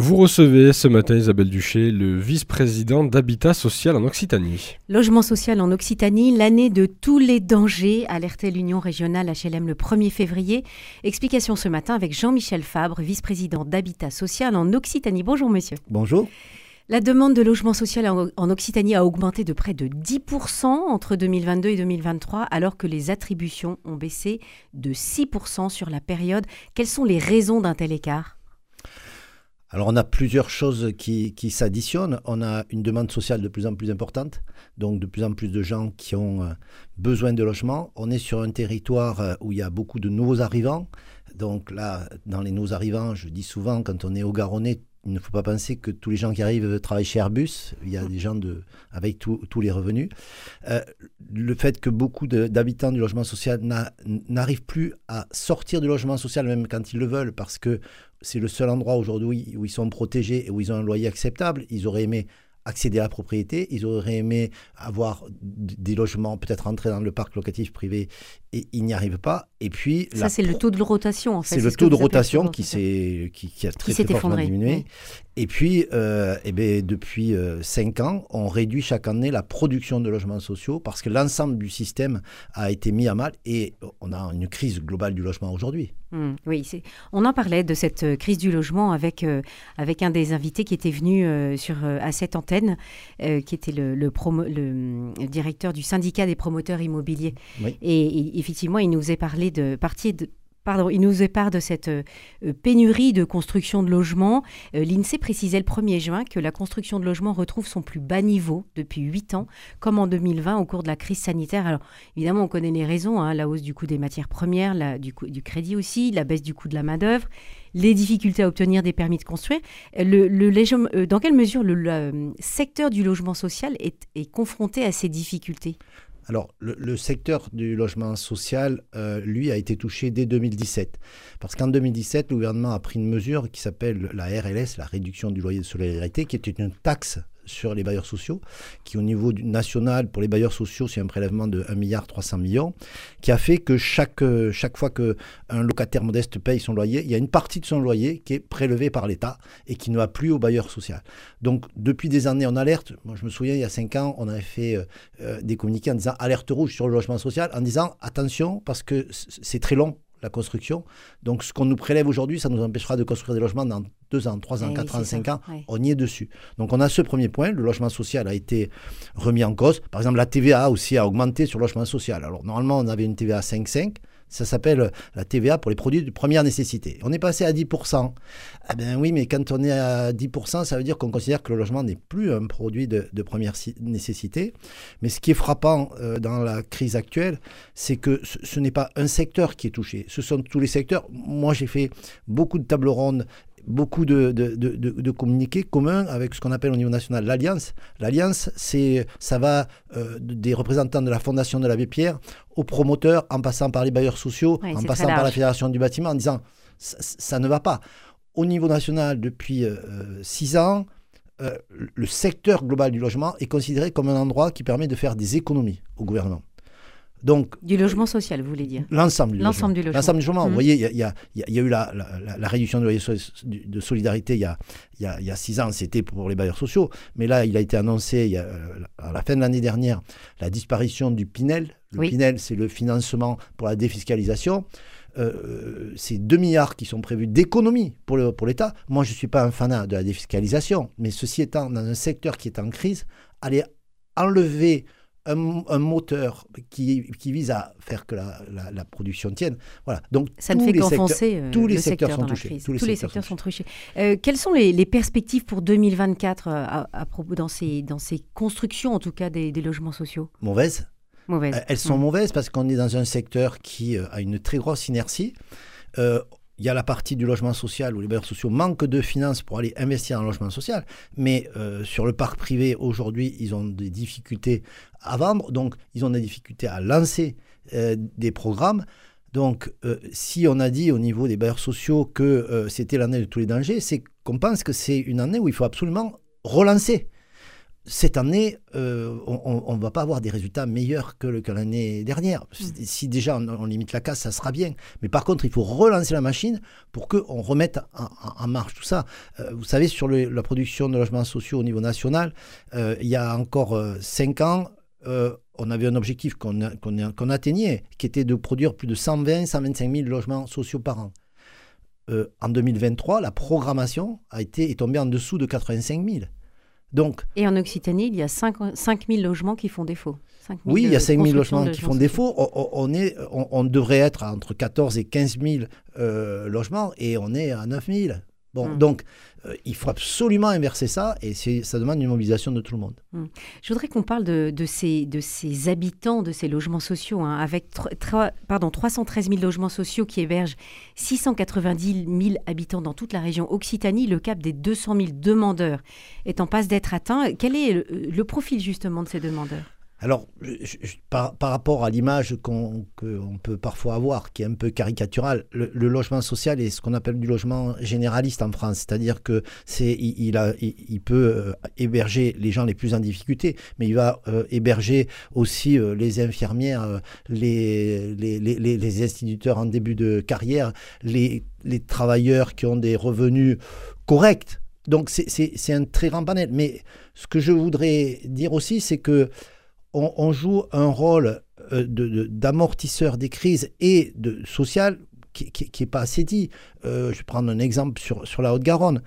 Vous recevez ce matin Isabelle Duché, le vice-président d'Habitat Social en Occitanie. Logement social en Occitanie, l'année de tous les dangers, alertait l'Union régionale HLM le 1er février. Explication ce matin avec Jean-Michel Fabre, vice-président d'Habitat Social en Occitanie. Bonjour monsieur. Bonjour. La demande de logement social en Occitanie a augmenté de près de 10% entre 2022 et 2023, alors que les attributions ont baissé de 6% sur la période. Quelles sont les raisons d'un tel écart? Alors on a plusieurs choses qui, s'additionnent. On a une demande sociale de plus en plus importante, donc de plus en plus de gens qui ont euh, besoin de logement. On est sur un territoire euh, où il y a beaucoup de nouveaux arrivants. Donc là, dans les nouveaux arrivants, je dis souvent, quand on est au Garonnais, il ne faut pas penser que tous les gens qui arrivent travaillent chez Airbus. Il y a des gens avec tous les revenus. Euh, le fait que beaucoup d'habitants du logement social n'arrivent plus à sortir du logement social, même quand ils le veulent, parce que c'est le seul endroit aujourd'hui où ils sont protégés et où ils ont un loyer acceptable. Ils auraient aimé accéder à la propriété, ils auraient aimé avoir des logements, peut-être entrer dans le parc locatif privé, et ils n'y arrivent pas. Et puis ça, c'est le taux de rotation en fait. C'est le taux de rotation qui, s'est, qui, a très, très fortement diminué. Et puis, euh, eh ben, depuis 5 euh, ans, on réduit chaque année la production de logements sociaux parce que l'ensemble du système a été mis à mal et on a une crise globale du logement aujourd'hui. Mmh, oui, on en parlait de cette euh, crise du logement avec, avec un des invités qui était venu sur, à cette antenne, qui était le, le, le, directeur du syndicat des promoteurs immobiliers. Et, effectivement, il nous est parlé de partie de Pardon, il nous de cette euh, pénurie de construction de logements. Euh, L'INSEE précisait le 1er juin que la construction de logements retrouve son plus bas niveau depuis 8 ans, comme en 2020 au cours de la crise sanitaire. Alors évidemment, on connaît les raisons, hein, la hausse du coût des matières premières, du, crédit aussi, la baisse du coût de la main-d'œuvre, les difficultés à obtenir des permis de construire. Euh, dans quelle mesure le, secteur du logement social est confronté à ces difficultés? Alors, le, secteur du logement social, euh, lui, a été touché dès 2017. Parce qu'en 2017, le gouvernement a pris une mesure qui s'appelle la RLS, la réduction du loyer de solidarité, qui était une taxe sur les bailleurs sociaux, qui au niveau national, pour les bailleurs sociaux, c'est un prélèvement de 1,3 milliard qui a fait que chaque, euh, chaque fois qu'un locataire modeste paye son loyer, il y a une partie de son loyer qui est prélevée par l'État et qui ne va plus au bailleur social. Donc depuis des années, on alerte. Moi, je me souviens, il y a 5 ans, on avait fait euh, euh, des communiqués en disant alerte rouge sur le logement social, en disant attention, parce que c'est très long la construction. Donc ce qu'on nous prélève aujourd'hui, ça nous empêchera de construire des logements dans 2 ans, 3 ans, 4 ans, 5 ans. On y est dessus. Donc on a ce premier point, le logement social a été remis en cause. Par exemple, la TVA aussi a augmenté sur le logement social. Alors normalement, on avait une TVA 5,5. Ça s'appelle la TVA pour les produits de première nécessité. On est passé à 10%. Eh ben oui, mais quand on est à 10%, ça veut dire qu'on considère que le logement n'est plus un produit de, première nécessité. Mais ce qui est frappant euh, dans la crise actuelle, c'est que ce, ce n'est pas un secteur qui est touché, ce sont tous les secteurs. Moi, j'ai fait beaucoup de tables rondes beaucoup de, de, de, communiqués communs avec ce qu'on appelle au niveau national l'Alliance. L'Alliance, c'est, ça va euh, des représentants de la Fondation de l'Abbé Pierre aux promoteurs, en passant par les bailleurs sociaux, en passant par la Fédération du bâtiment, en disant ça, ne va pas. Au niveau national, depuis euh, six ans, euh, le secteur global du logement est considéré comme un endroit qui permet de faire des économies au gouvernement. Donc, du logement social, vous voulez dire L'ensemble du, logement. du logement. L'ensemble du logement. Vous voyez, il y, y, a eu la, la, réduction de solidarité il y a, il y a six ans, c'était pour les bailleurs sociaux. Mais là, il a été annoncé a, à la fin de l'année dernière la disparition du Pinel. Le Pinel, c'est le financement pour la défiscalisation. Euh, c'est 2 milliards qui sont prévus d'économie pour l'État. Pour Moi, je ne suis pas un fanat de la défiscalisation, mais ceci étant, dans un secteur qui est en crise, aller enlever un, moteur qui, qui, vise à faire que la, la, production tienne. Voilà. Donc, ça ne fait qu'enfoncer euh, tous les secteurs sont touchés. Tous les, secteurs, sont touchés. Euh, quelles sont les, les, perspectives pour 2024 euh, à, propos dans ces, dans ces constructions, en tout cas, des, des logements sociaux? Mauvaises. Mauvaises. Elles sont mauvaises parce qu'on est dans un secteur qui a une très grosse inertie. Euh, il y a la partie du logement social où les bailleurs sociaux manquent de finances pour aller investir en logement social, mais euh, sur le parc privé, aujourd'hui, ils ont des difficultés à vendre, donc ils ont des difficultés à lancer euh, des programmes. Donc, euh, si on a dit au niveau des bailleurs sociaux que c'était l'année de tous les dangers, c'est qu'on pense que c'est une année où il faut absolument relancer cette année, euh, on ne va pas avoir des résultats meilleurs que, que l'année dernière. Mm. Si déjà on, limite la casse, ça sera bien. Mais par contre, il faut relancer la machine pour qu'on remette en, marche tout ça. Euh, vous savez, sur la production de logements sociaux au niveau national, euh, il y a encore cinq ans, on avait un objectif qu'on atteignait, qui était de produire plus de 120 125 000 logements sociaux par an. en 2023, la programmation a été, est tombée en dessous de 85 000. Donc, et en Occitanie, il y a 5, 000 logements qui font défaut. Oui, il y a 5 000 logements qui font défaut. On, est, on, devrait être entre 14 et 15 000 euh, logements et on est à 9 000. Bon, hmm. donc euh, il faut absolument inverser ça et ça demande une mobilisation de tout le monde. Hmm. Je voudrais qu'on parle de, de, ces, de ces habitants de ces logements sociaux, hein, avec pardon, 313 000 logements sociaux qui hébergent 690 000 habitants dans toute la région Occitanie. Le cap des 200 000 demandeurs est en passe d'être atteint. Quel est le profil justement de ces demandeurs? Alors, par, rapport à l'image qu'on peut parfois avoir, qui est un peu caricaturale, le, logement social est ce qu'on appelle du logement généraliste en France, c'est-à-dire que c'est il, peut euh, héberger les gens les plus en difficulté, mais il va euh, héberger aussi euh, les infirmières, les, les, instituteurs en début de carrière, les, les travailleurs qui ont des revenus corrects. Donc c'est un très grand panel. Mais ce que je voudrais dire aussi, c'est que on, joue un rôle euh, d'amortisseur des crises et de social qui n'est pas assez dit. Euh, je vais prendre un exemple sur, sur la Haute-Garonne.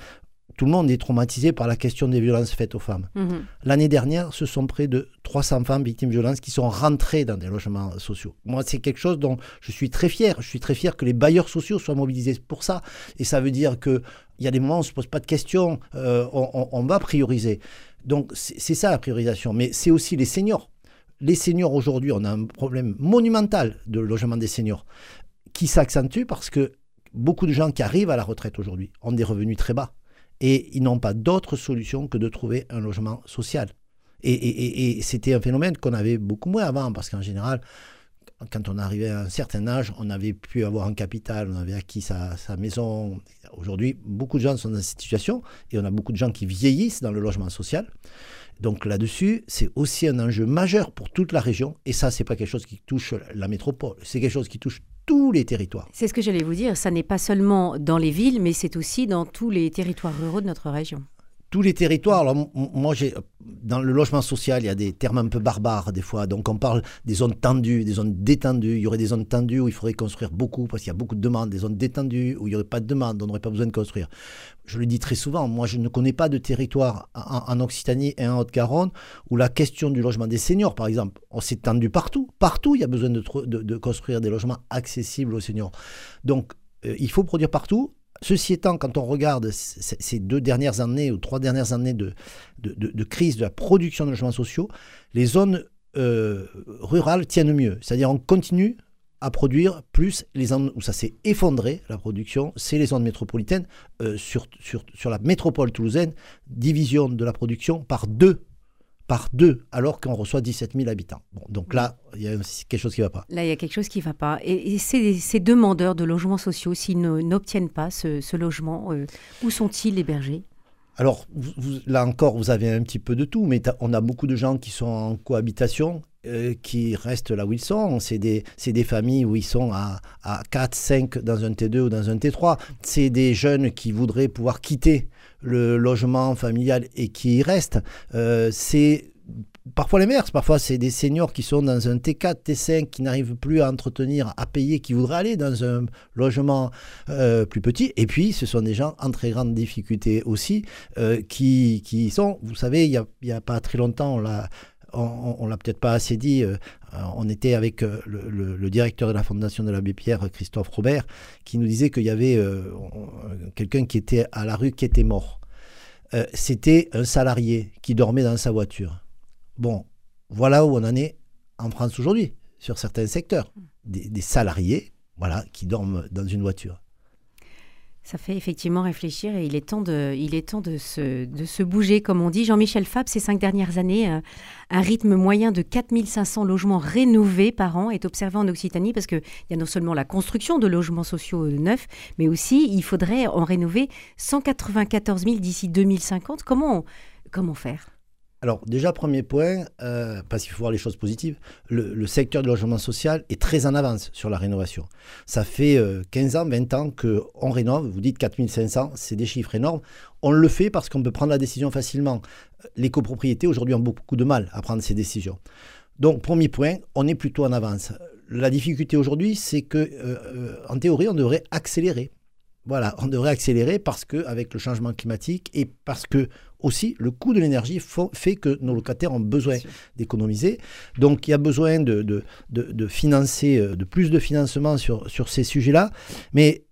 Tout le monde est traumatisé par la question des violences faites aux femmes. Mhm. L'année dernière, ce sont près de 300 femmes victimes de violences qui sont rentrées dans des logements sociaux. Moi, c'est quelque chose dont je suis très fier. Je suis très fier que les bailleurs sociaux soient mobilisés pour ça. Et ça veut dire qu'il y a des moments où on ne se pose pas de questions, euh, on, on va prioriser. Donc, c'est ça la priorisation. Mais c'est aussi les seniors les seniors aujourd'hui, on a un problème monumental de logement des seniors qui s'accentue parce que beaucoup de gens qui arrivent à la retraite aujourd'hui ont des revenus très bas et ils n'ont pas d'autre solution que de trouver un logement social. Et, c'était un phénomène qu'on avait beaucoup moins avant parce qu'en général, quand on arrivait à un certain âge, on avait pu avoir un capital, on avait acquis sa, sa maison. Aujourd'hui, beaucoup de gens sont dans cette situation et on a beaucoup de gens qui vieillissent dans le logement social. Donc là-dessus, c'est aussi un enjeu majeur pour toute la région. Et ça, c'est pas quelque chose qui touche la métropole, c'est quelque chose qui touche tous les territoires. C'est ce que j'allais vous dire. Ça n'est pas seulement dans les villes, mais c'est aussi dans tous les territoires ruraux de notre région tous les territoires. Alors, moi, j'ai, dans le logement social, il y a des termes un peu barbares des fois. Donc, on parle des zones tendues, des zones détendues. Il y aurait des zones tendues où il faudrait construire beaucoup parce qu'il y a beaucoup de demandes. Des zones détendues où il n'y aurait pas de demande, on n'aurait pas besoin de construire. Je le dis très souvent, moi, je ne connais pas de territoire en, Occitanie et en Haute-Garonne où la question du logement des seniors, par exemple, on s'est tendu partout. Partout, il y a besoin de, construire des logements accessibles aux seniors. Donc, euh, il faut produire partout Ceci étant, quand on regarde ces deux dernières années ou trois dernières années de, crise de la production de logements sociaux, les zones euh, rurales tiennent mieux. C'est-à-dire on continue à produire plus les zones où ça s'est effondré, la production, c'est les zones métropolitaines. Euh, sur, sur, sur la métropole toulousaine, division de la production par deux par deux, alors qu'on reçoit 17 000 habitants. donc là, il y a quelque chose qui ne va pas. Là, il y a quelque chose qui ne va pas. Et, ces, demandeurs de logements sociaux, s'ils n'obtiennent pas ce, logement, euh, où sont-ils hébergés? Alors, là encore, vous avez un petit peu de tout, mais on a beaucoup de gens qui sont en cohabitation, euh, qui restent là où ils sont. C'est des, des, familles où ils sont à, à 4, 5 dans un T2 ou dans un T3. C'est des jeunes qui voudraient pouvoir quitter le logement familial et qui y restent. Euh, c'est parfois les mères, parfois c'est des seniors qui sont dans un T4, T5, qui n'arrivent plus à entretenir, à payer, qui voudraient aller dans un logement euh, plus petit. Et puis, ce sont des gens en très grande difficulté aussi, euh, qui, qui, sont, vous savez, il n'y a, a, pas très longtemps, on l'a on, l'a peut-être pas assez dit, euh, on était avec le, directeur de la Fondation de l'abbé Pierre, Christophe Robert, qui nous disait qu'il y avait quelqu'un qui était à la rue qui était mort. C'était un salarié qui dormait dans sa voiture. Bon, voilà où on en est en France aujourd'hui, sur certains secteurs. Des, salariés voilà, qui dorment dans une voiture. Ça fait effectivement réfléchir et il est temps de, il se bouger, comme on dit. Jean-Michel Fab, ces cinq dernières années, euh, un rythme moyen de 4500 logements rénovés par an est observé en Occitanie parce qu'il y a non seulement la construction de logements sociaux euh, neufs, mais aussi il faudrait en rénover 194 000 d'ici 2050. Comment, comment faire? Alors déjà, premier point, euh, parce qu'il faut voir les choses positives, le, secteur du logement social est très en avance sur la rénovation. Ça fait 15 ans, 20 ans qu'on rénove, vous dites 4500, c'est des chiffres énormes. On le fait parce qu'on peut prendre la décision facilement. Les copropriétés aujourd'hui ont beaucoup de mal à prendre ces décisions. Donc, premier point, on est plutôt en avance. La difficulté aujourd'hui, c'est que, en théorie, on devrait accélérer voilà, on devrait accélérer parce que avec le changement climatique et parce que aussi le coût de l'énergie fait que nos locataires ont besoin d'économiser. Donc il y a besoin de, de, de, financer, euh, de plus de financement sur, sur ces sujets-là. Mais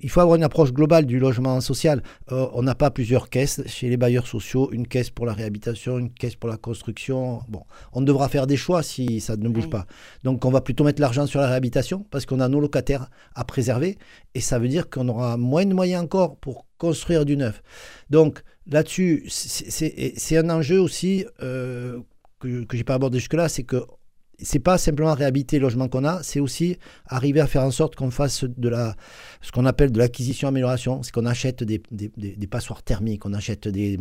il faut avoir une approche globale du logement social. Euh, on n'a pas plusieurs caisses chez les bailleurs sociaux, une caisse pour la réhabilitation, une caisse pour la construction. Bon, on devra faire des choix si ça ne bouge pas. Donc on va plutôt mettre l'argent sur la réhabilitation parce qu'on a nos locataires à préserver et ça veut dire qu'on aura moins de moyens encore pour construire du neuf. Donc là-dessus, c'est un enjeu aussi euh, que, que je n'ai pas abordé jusque-là, c'est que c'est pas simplement réhabiliter le logement qu'on a, c'est aussi arriver à faire en sorte qu'on fasse de la, ce qu'on appelle de l'acquisition-amélioration, c'est qu'on achète des, passoires thermiques, on achète des,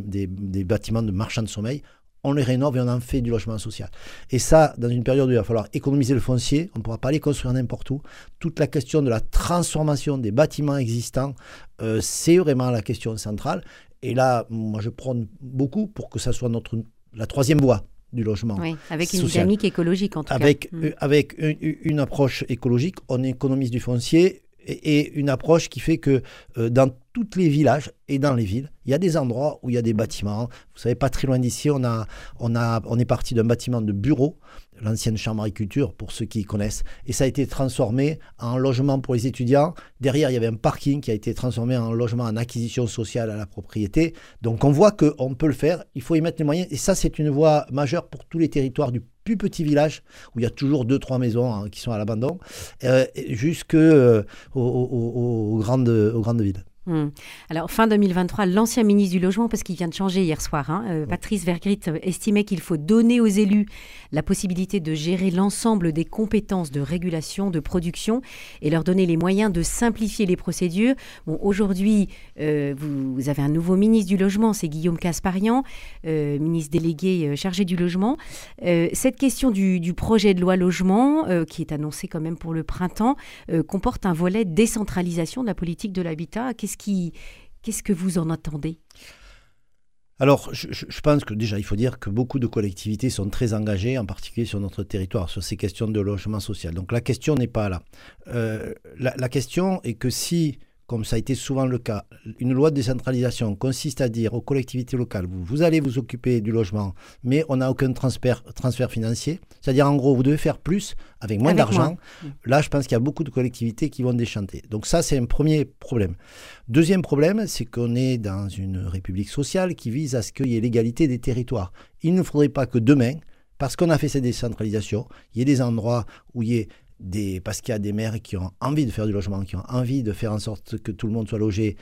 bâtiments de marchands de sommeil, on les rénove et on en fait du logement social. Et ça, dans une période où il va falloir économiser le foncier, on ne pourra pas les construire n'importe où. Toute la question de la transformation des bâtiments existants, euh, c'est vraiment la question centrale. Et là, moi, je prône beaucoup pour que ça soit notre, la troisième voie du logement. Oui, avec une dynamique écologique en tout avec, cas. Euh, avec une, approche écologique, on économise du foncier et, une approche qui fait que euh, dans tous les villages et dans les villes, il y a des endroits où il y a des bâtiments. Vous savez, pas très loin d'ici, on, a, on, a, on est parti d'un bâtiment de bureau l'ancienne chambre agriculture, pour ceux qui connaissent. Et ça a été transformé en logement pour les étudiants. Derrière, il y avait un parking qui a été transformé en logement en acquisition sociale à la propriété. Donc on voit qu'on peut le faire, il faut y mettre les moyens. Et ça, c'est une voie majeure pour tous les territoires du plus petit village, où il y a toujours deux, trois maisons hein, qui sont à l'abandon, euh, jusqu'aux euh, grandes, villes. Hmm. Alors, fin 2023, l'ancien ministre du Logement, parce qu'il vient de changer hier soir, hein, euh, Patrice Vergrit euh, estimait qu'il faut donner aux élus la possibilité de gérer l'ensemble des compétences de régulation, de production et leur donner les moyens de simplifier les procédures. Bon, aujourd'hui, euh, vous, avez un nouveau ministre du Logement, c'est Guillaume Casparian, ministre délégué chargé du Logement. cette question du, du, projet de loi logement, qui est annoncé quand même pour le printemps, comporte un volet décentralisation de la politique de l'habitat. Qu'est-ce Qu'est-ce que vous en attendez? Alors, je, pense que déjà, il faut dire que beaucoup de collectivités sont très engagées, en particulier sur notre territoire, sur ces questions de logement social. Donc, la question n'est pas là. Euh, la, question est que si comme ça a été souvent le cas, une loi de décentralisation consiste à dire aux collectivités locales, vous, allez vous occuper du logement, mais on n'a aucun transfert, transfert financier. C'est-à-dire, en gros, vous devez faire plus avec moins d'argent. Là, je pense qu'il y a beaucoup de collectivités qui vont déchanter. Donc ça, c'est un premier problème. Deuxième problème, c'est qu'on est dans une république sociale qui vise à ce qu'il y ait l'égalité des territoires. Il ne faudrait pas que demain, parce qu'on a fait cette décentralisation, il y ait des endroits où il y ait parce qu'il y a des maires qui ont envie de faire du logement, qui ont envie de faire en sorte que tout le monde soit logé,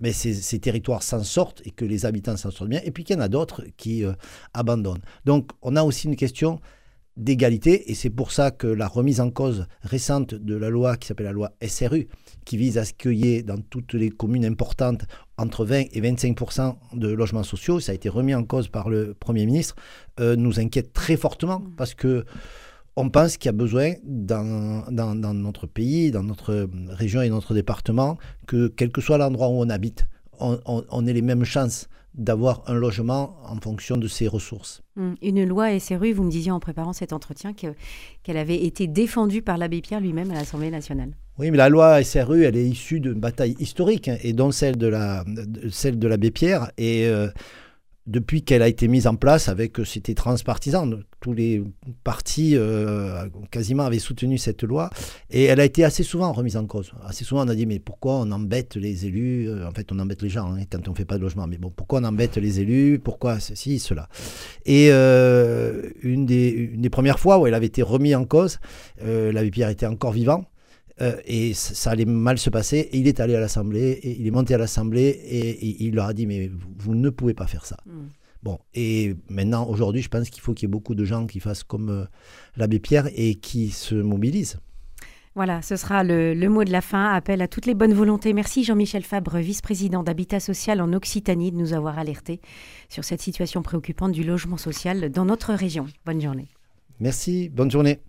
mais ces, territoires s'en sortent et que les habitants s'en sortent bien, et puis qu'il y en a d'autres qui euh, abandonnent. Donc on a aussi une question d'égalité, et c'est pour ça que la remise en cause récente de la loi qui s'appelle la loi SRU, qui vise à ce qu'il y ait dans toutes les communes importantes entre 20 et 25% de logements sociaux, ça a été remis en cause par le Premier ministre, euh, nous inquiète très fortement, parce que on pense qu'il y a besoin dans, dans, notre pays, dans notre région et notre département, que quel que soit l'endroit où on habite, on, ait les mêmes chances d'avoir un logement en fonction de ses ressources. Hum, une loi SRU, vous me disiez en préparant cet entretien qu'elle avait été défendue par l'abbé Pierre lui-même à l'Assemblée nationale. Oui, mais la loi SRU, elle est issue d'une bataille historique, hein, et dont celle de l'abbé Pierre. Et euh, depuis qu'elle a été mise en place, avec euh, c'était transpartisan, tous les partis euh, quasiment avaient soutenu cette loi, et elle a été assez souvent remise en cause. Assez souvent, on a dit mais pourquoi on embête les élus euh, En fait, on embête les gens hein, quand on ne fait pas de logement. Mais bon, pourquoi on embête les élus Pourquoi ceci, cela? Et une, des, une, des, premières fois où elle avait été remise en cause, l'abbé Pierre était encore vivant. Euh, et ça allait mal se passer. Et il est allé à l'Assemblée, et il est monté à l'Assemblée, et, il leur a dit, mais vous, ne pouvez pas faire ça. Hmm. Bon, et maintenant, aujourd'hui, je pense qu'il faut qu'il y ait beaucoup de gens qui fassent comme euh, l'abbé Pierre et qui se mobilisent. Voilà, ce sera le, mot de la fin. Appel à toutes les bonnes volontés. Merci Jean-Michel Fabre, vice-président d'Habitat Social en Occitanie, de nous avoir alertés sur cette situation préoccupante du logement social dans notre région. Bonne journée. Merci, bonne journée.